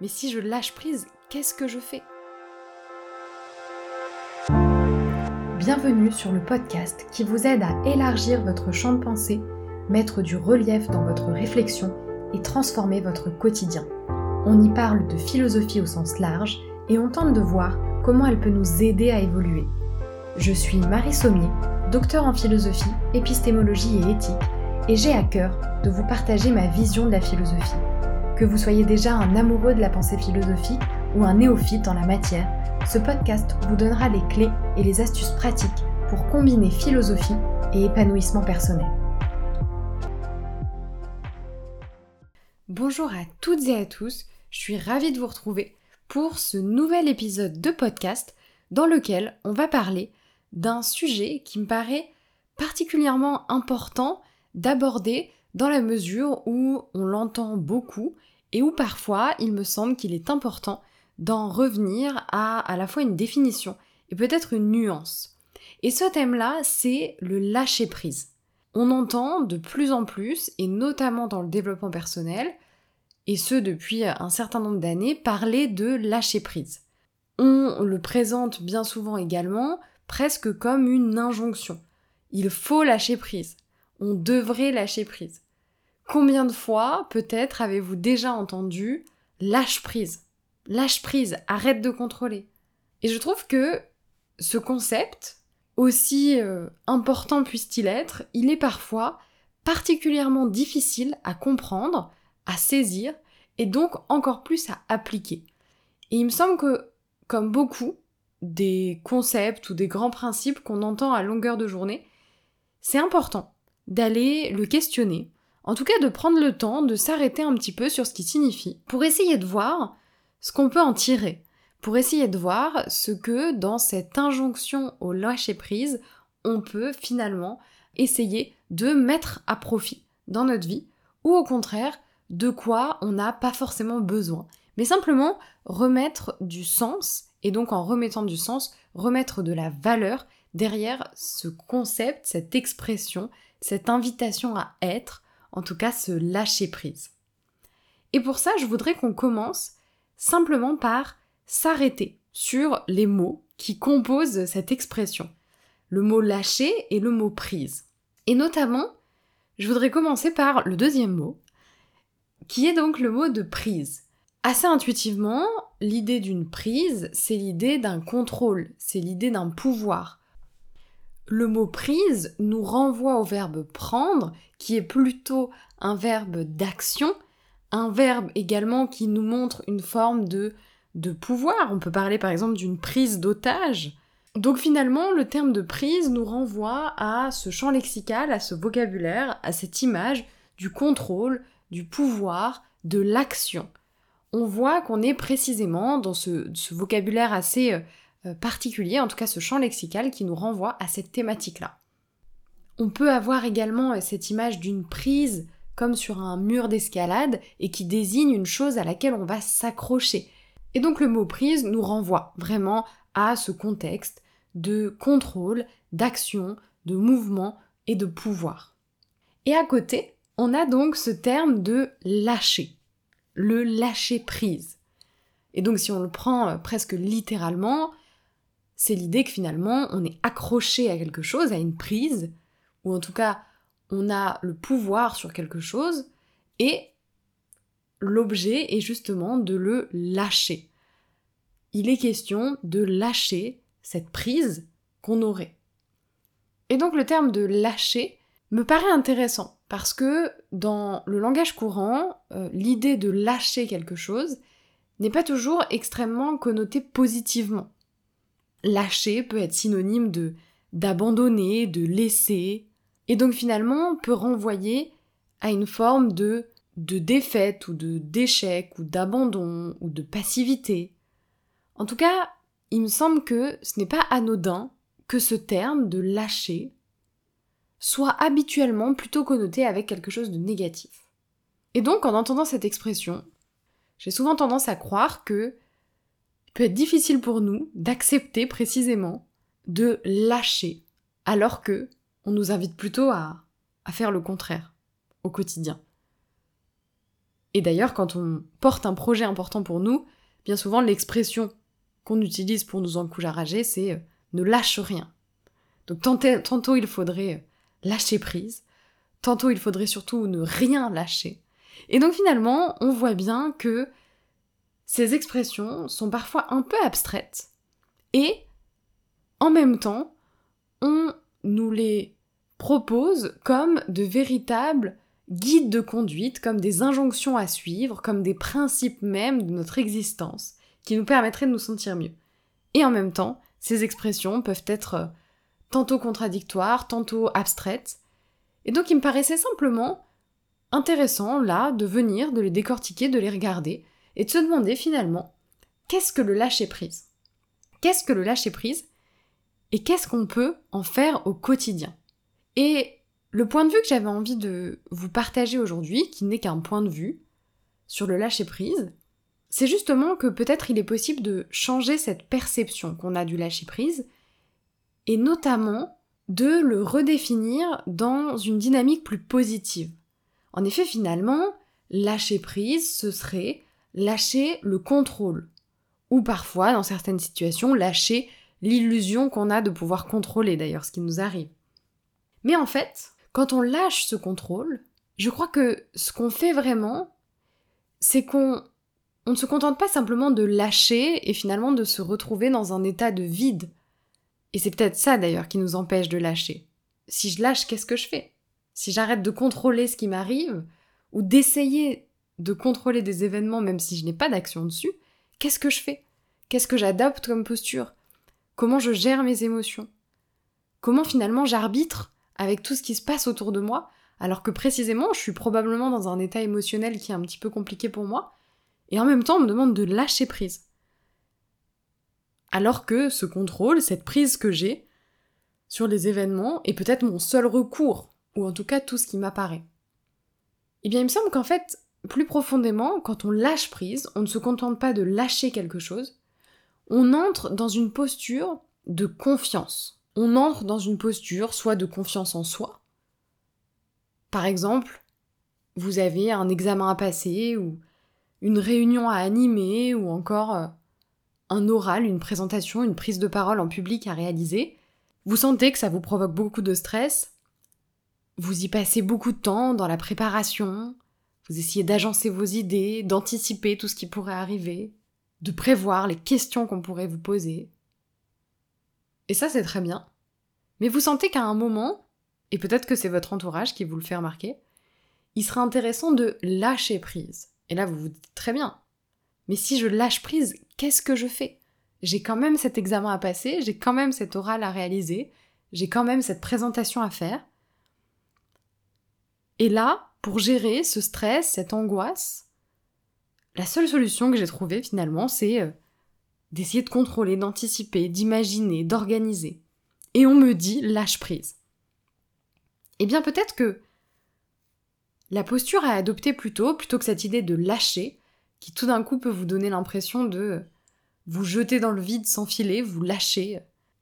Mais si je lâche prise, qu'est-ce que je fais? Bienvenue sur le podcast qui vous aide à élargir votre champ de pensée, mettre du relief dans votre réflexion et transformer votre quotidien. On y parle de philosophie au sens large et on tente de voir comment elle peut nous aider à évoluer. Je suis Marie Sommier, docteur en philosophie, épistémologie et éthique, et j'ai à cœur de vous partager ma vision de la philosophie. Que vous soyez déjà un amoureux de la pensée philosophique ou un néophyte en la matière, ce podcast vous donnera les clés et les astuces pratiques pour combiner philosophie et épanouissement personnel. Bonjour à toutes et à tous, je suis ravie de vous retrouver pour ce nouvel épisode de podcast dans lequel on va parler d'un sujet qui me paraît particulièrement important d'aborder dans la mesure où on l'entend beaucoup et où parfois il me semble qu'il est important d'en revenir à à la fois une définition et peut-être une nuance. Et ce thème-là, c'est le lâcher prise. On entend de plus en plus, et notamment dans le développement personnel, et ce depuis un certain nombre d'années, parler de lâcher prise. On le présente bien souvent également presque comme une injonction. Il faut lâcher prise. On devrait lâcher prise. Combien de fois, peut-être, avez-vous déjà entendu lâche prise Lâche prise, arrête de contrôler. Et je trouve que ce concept, aussi euh, important puisse-t-il être, il est parfois particulièrement difficile à comprendre, à saisir, et donc encore plus à appliquer. Et il me semble que, comme beaucoup des concepts ou des grands principes qu'on entend à longueur de journée, c'est important d'aller le questionner, en tout cas de prendre le temps de s'arrêter un petit peu sur ce qui signifie, pour essayer de voir ce qu'on peut en tirer, pour essayer de voir ce que dans cette injonction au lâcher-prise, on peut finalement essayer de mettre à profit dans notre vie, ou au contraire, de quoi on n'a pas forcément besoin, mais simplement remettre du sens, et donc en remettant du sens, remettre de la valeur derrière ce concept, cette expression, cette invitation à être, en tout cas se lâcher prise. Et pour ça, je voudrais qu'on commence simplement par s'arrêter sur les mots qui composent cette expression. Le mot lâcher et le mot prise. Et notamment, je voudrais commencer par le deuxième mot, qui est donc le mot de prise. Assez intuitivement, l'idée d'une prise, c'est l'idée d'un contrôle, c'est l'idée d'un pouvoir, le mot prise nous renvoie au verbe prendre, qui est plutôt un verbe d'action, un verbe également qui nous montre une forme de, de pouvoir. On peut parler par exemple d'une prise d'otage. Donc finalement, le terme de prise nous renvoie à ce champ lexical, à ce vocabulaire, à cette image du contrôle, du pouvoir, de l'action. On voit qu'on est précisément dans ce, ce vocabulaire assez euh, particulier, en tout cas ce champ lexical qui nous renvoie à cette thématique-là. On peut avoir également euh, cette image d'une prise comme sur un mur d'escalade et qui désigne une chose à laquelle on va s'accrocher. Et donc le mot prise nous renvoie vraiment à ce contexte de contrôle, d'action, de mouvement et de pouvoir. Et à côté, on a donc ce terme de lâcher, le lâcher prise. Et donc si on le prend euh, presque littéralement, c'est l'idée que finalement on est accroché à quelque chose, à une prise, ou en tout cas on a le pouvoir sur quelque chose, et l'objet est justement de le lâcher. Il est question de lâcher cette prise qu'on aurait. Et donc le terme de lâcher me paraît intéressant parce que dans le langage courant, euh, l'idée de lâcher quelque chose n'est pas toujours extrêmement connotée positivement lâcher peut être synonyme de d'abandonner, de laisser, et donc finalement peut renvoyer à une forme de de défaite ou de d'échec ou d'abandon ou de passivité. En tout cas, il me semble que ce n'est pas anodin que ce terme de lâcher soit habituellement plutôt connoté avec quelque chose de négatif. Et donc en entendant cette expression, j'ai souvent tendance à croire que peut être difficile pour nous d'accepter précisément de lâcher, alors que on nous invite plutôt à, faire le contraire au quotidien. Et d'ailleurs, quand on porte un projet important pour nous, bien souvent l'expression qu'on utilise pour nous encourager, c'est euh, ne lâche rien. Donc tantôt il faudrait euh, lâcher prise, tantôt il faudrait surtout ne rien lâcher. Et donc finalement, on voit bien que ces expressions sont parfois un peu abstraites et en même temps, on nous les propose comme de véritables guides de conduite, comme des injonctions à suivre, comme des principes même de notre existence, qui nous permettraient de nous sentir mieux. Et en même temps, ces expressions peuvent être tantôt contradictoires, tantôt abstraites. Et donc il me paraissait simplement intéressant, là, de venir, de les décortiquer, de les regarder, et de se demander finalement, qu'est-ce que le lâcher-prise? Qu'est-ce que le lâcher-prise? Et qu'est-ce qu'on peut en faire au quotidien? Et le point de vue que j'avais envie de vous partager aujourd'hui, qui n'est qu'un point de vue sur le lâcher-prise, c'est justement que peut-être il est possible de changer cette perception qu'on a du lâcher-prise, et notamment de le redéfinir dans une dynamique plus positive. En effet, finalement, lâcher prise, ce serait lâcher le contrôle. Ou parfois, dans certaines situations, lâcher l'illusion qu'on a de pouvoir contrôler d'ailleurs ce qui nous arrive. Mais en fait, quand on lâche ce contrôle, je crois que ce qu'on fait vraiment, c'est qu'on on ne se contente pas simplement de lâcher et finalement de se retrouver dans un état de vide. Et c'est peut-être ça d'ailleurs qui nous empêche de lâcher. Si je lâche, qu'est-ce que je fais? Si j'arrête de contrôler ce qui m'arrive, ou d'essayer de contrôler des événements même si je n'ai pas d'action dessus, qu'est-ce que je fais? Qu'est-ce que j'adopte comme posture? Comment je gère mes émotions? Comment finalement j'arbitre avec tout ce qui se passe autour de moi alors que précisément je suis probablement dans un état émotionnel qui est un petit peu compliqué pour moi et en même temps on me demande de lâcher prise? Alors que ce contrôle, cette prise que j'ai sur les événements est peut-être mon seul recours, ou en tout cas tout ce qui m'apparaît. Eh bien il me semble qu'en fait, plus profondément, quand on lâche prise, on ne se contente pas de lâcher quelque chose, on entre dans une posture de confiance. On entre dans une posture soit de confiance en soi. Par exemple, vous avez un examen à passer ou une réunion à animer ou encore euh, un oral, une présentation, une prise de parole en public à réaliser. Vous sentez que ça vous provoque beaucoup de stress. Vous y passez beaucoup de temps dans la préparation, vous essayez d'agencer vos idées, d'anticiper tout ce qui pourrait arriver, de prévoir les questions qu'on pourrait vous poser. Et ça, c'est très bien. Mais vous sentez qu'à un moment, et peut-être que c'est votre entourage qui vous le fait remarquer, il serait intéressant de lâcher prise. Et là, vous vous dites très bien. Mais si je lâche prise, qu'est-ce que je fais? J'ai quand même cet examen à passer, j'ai quand même cet oral à réaliser, j'ai quand même cette présentation à faire. Et là, pour gérer ce stress, cette angoisse, la seule solution que j'ai trouvée finalement, c'est euh, d'essayer de contrôler, d'anticiper, d'imaginer, d'organiser. Et on me dit lâche prise. Eh bien peut-être que la posture à adopter plutôt, plutôt que cette idée de lâcher, qui tout d'un coup peut vous donner l'impression de vous jeter dans le vide sans filet, vous lâcher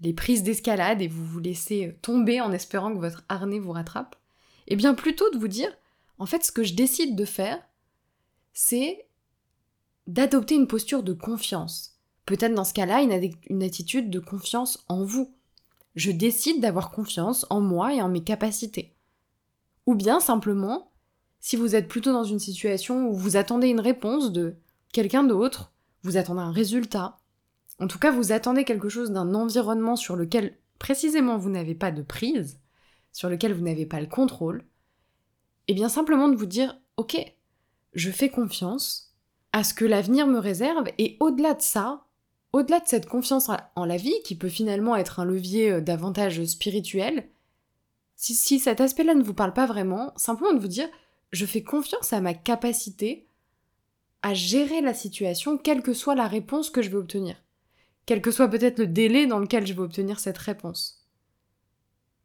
les prises d'escalade et vous vous laissez tomber en espérant que votre harnais vous rattrape, eh bien plutôt de vous dire en fait, ce que je décide de faire, c'est d'adopter une posture de confiance. Peut-être dans ce cas-là, une, attitude de confiance en vous. Je décide d'avoir confiance en moi et en mes capacités. Ou bien simplement, si vous êtes plutôt dans une situation où vous attendez une réponse de quelqu'un d'autre, vous attendez un résultat, en tout cas vous attendez quelque chose d'un environnement sur lequel précisément vous n'avez pas de prise, sur lequel vous n'avez pas le contrôle, et bien simplement de vous dire, ok, je fais confiance à ce que l'avenir me réserve, et au-delà de ça, au-delà de cette confiance en la vie, qui peut finalement être un levier euh, davantage spirituel, si, si cet aspect-là ne vous parle pas vraiment, simplement de vous dire, je fais confiance à ma capacité à gérer la situation, quelle que soit la réponse que je vais obtenir, quel que soit peut-être le délai dans lequel je vais obtenir cette réponse.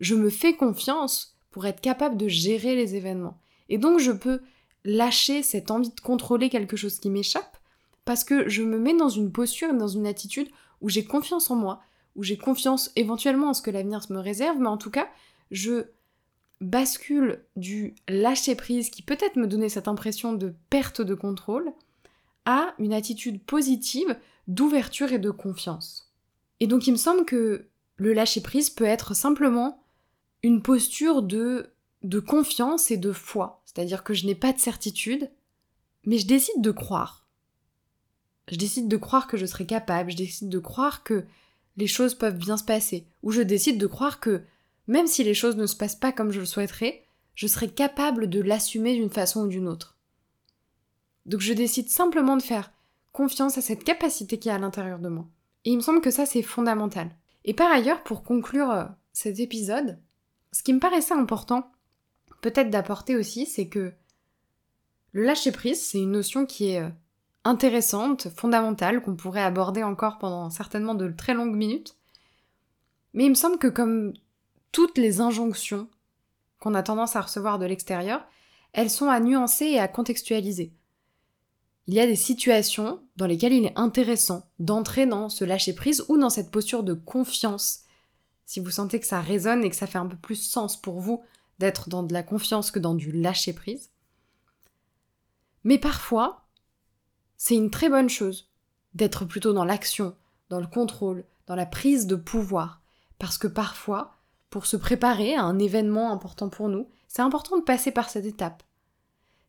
Je me fais confiance pour être capable de gérer les événements. Et donc je peux lâcher cette envie de contrôler quelque chose qui m'échappe parce que je me mets dans une posture, dans une attitude où j'ai confiance en moi, où j'ai confiance éventuellement en ce que l'avenir me réserve, mais en tout cas, je bascule du lâcher prise qui peut-être me donnait cette impression de perte de contrôle à une attitude positive d'ouverture et de confiance. Et donc il me semble que le lâcher prise peut être simplement une posture de, de confiance et de foi. C'est-à-dire que je n'ai pas de certitude, mais je décide de croire. Je décide de croire que je serai capable, je décide de croire que les choses peuvent bien se passer, ou je décide de croire que même si les choses ne se passent pas comme je le souhaiterais, je serai capable de l'assumer d'une façon ou d'une autre. Donc je décide simplement de faire confiance à cette capacité qui est à l'intérieur de moi. Et il me semble que ça c'est fondamental. Et par ailleurs, pour conclure euh, cet épisode, ce qui me paraissait important peut-être d'apporter aussi, c'est que le lâcher prise, c'est une notion qui est euh, intéressante, fondamentale, qu'on pourrait aborder encore pendant certainement de très longues minutes. Mais il me semble que comme toutes les injonctions qu'on a tendance à recevoir de l'extérieur, elles sont à nuancer et à contextualiser. Il y a des situations dans lesquelles il est intéressant d'entrer dans ce lâcher-prise ou dans cette posture de confiance. Si vous sentez que ça résonne et que ça fait un peu plus sens pour vous d'être dans de la confiance que dans du lâcher-prise. Mais parfois, c'est une très bonne chose d'être plutôt dans l'action, dans le contrôle, dans la prise de pouvoir. Parce que parfois, pour se préparer à un événement important pour nous, c'est important de passer par cette étape.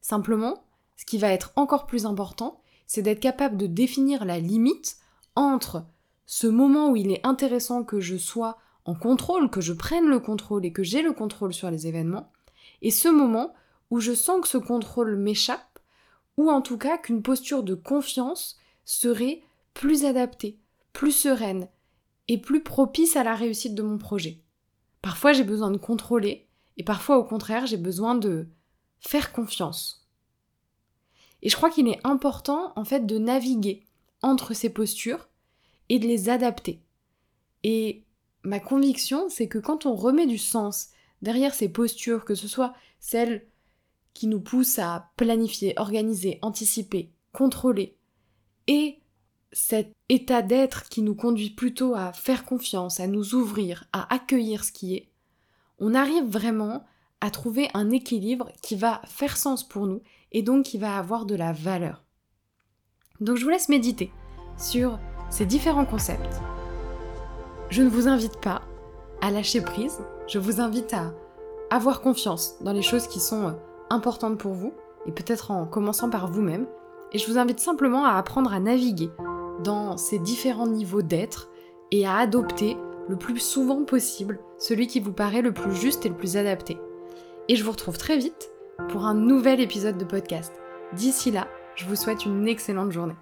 Simplement, ce qui va être encore plus important, c'est d'être capable de définir la limite entre ce moment où il est intéressant que je sois en contrôle, que je prenne le contrôle et que j'ai le contrôle sur les événements, et ce moment où je sens que ce contrôle m'échappe, ou en tout cas qu'une posture de confiance serait plus adaptée, plus sereine et plus propice à la réussite de mon projet. Parfois j'ai besoin de contrôler et parfois au contraire j'ai besoin de faire confiance. Et je crois qu'il est important en fait de naviguer entre ces postures et de les adapter. Et ma conviction c'est que quand on remet du sens derrière ces postures, que ce soit celles qui nous poussent à planifier, organiser, anticiper, contrôler, et cet état d'être qui nous conduit plutôt à faire confiance, à nous ouvrir, à accueillir ce qui est, on arrive vraiment à trouver un équilibre qui va faire sens pour nous et donc qui va avoir de la valeur. Donc je vous laisse méditer sur ces différents concepts. Je ne vous invite pas à lâcher prise, je vous invite à avoir confiance dans les choses qui sont importantes pour vous, et peut-être en commençant par vous-même, et je vous invite simplement à apprendre à naviguer dans ces différents niveaux d'être et à adopter le plus souvent possible celui qui vous paraît le plus juste et le plus adapté. Et je vous retrouve très vite pour un nouvel épisode de podcast. D'ici là, je vous souhaite une excellente journée.